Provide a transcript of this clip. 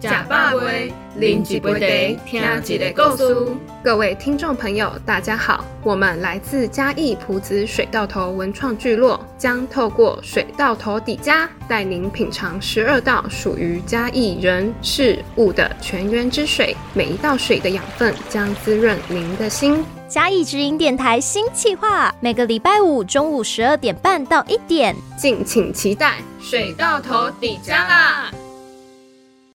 假发杯，啉一杯茶，听一个告事。各位听众朋友，大家好，我们来自嘉义埔子水稻头文创聚落，将透过水稻头底家，带您品尝十二道属于嘉义人事物的泉源之水。每一道水的养分，将滋润您的心。嘉义直营电台新企划，每个礼拜五中午十二点半到一点，敬请期待。水稻头底家啦！